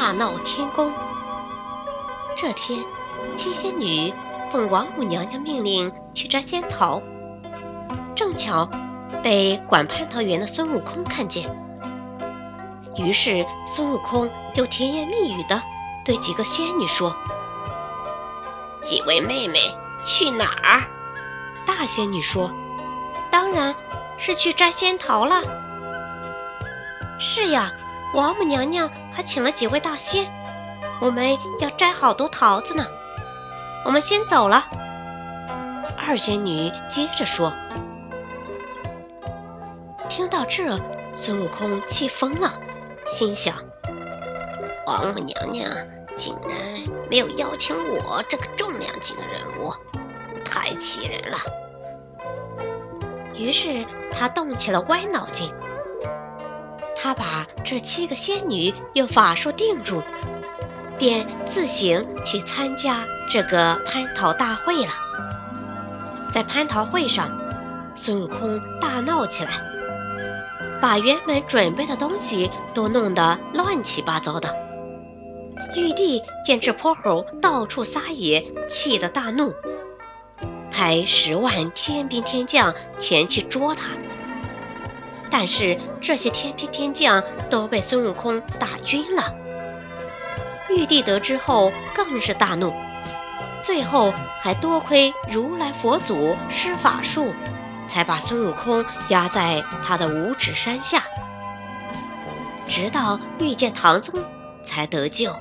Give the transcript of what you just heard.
大闹天宫。这天，七仙女奉王母娘娘命令去摘仙桃，正巧被管蟠桃园的孙悟空看见。于是孙悟空就甜言蜜语的对几个仙女说：“几位妹妹去哪儿？”大仙女说：“当然是去摘仙桃了。”“是呀，王母娘娘还请了几位大仙，我们要摘好多桃子呢。我们先走了。”二仙女接着说。听到这，孙悟空气疯了。心想：王母娘娘竟然没有邀请我这个重量级的人物，太气人了。于是他动起了歪脑筋，他把这七个仙女用法术定住，便自行去参加这个蟠桃大会了。在蟠桃会上，孙悟空大闹起来。把原本准备的东西都弄得乱七八糟的。玉帝见这泼猴到处撒野，气得大怒，派十万天兵天将前去捉他。但是这些天兵天将都被孙悟空打晕了。玉帝得知后更是大怒，最后还多亏如来佛祖施法术。才把孙悟空压在他的五指山下，直到遇见唐僧，才得救。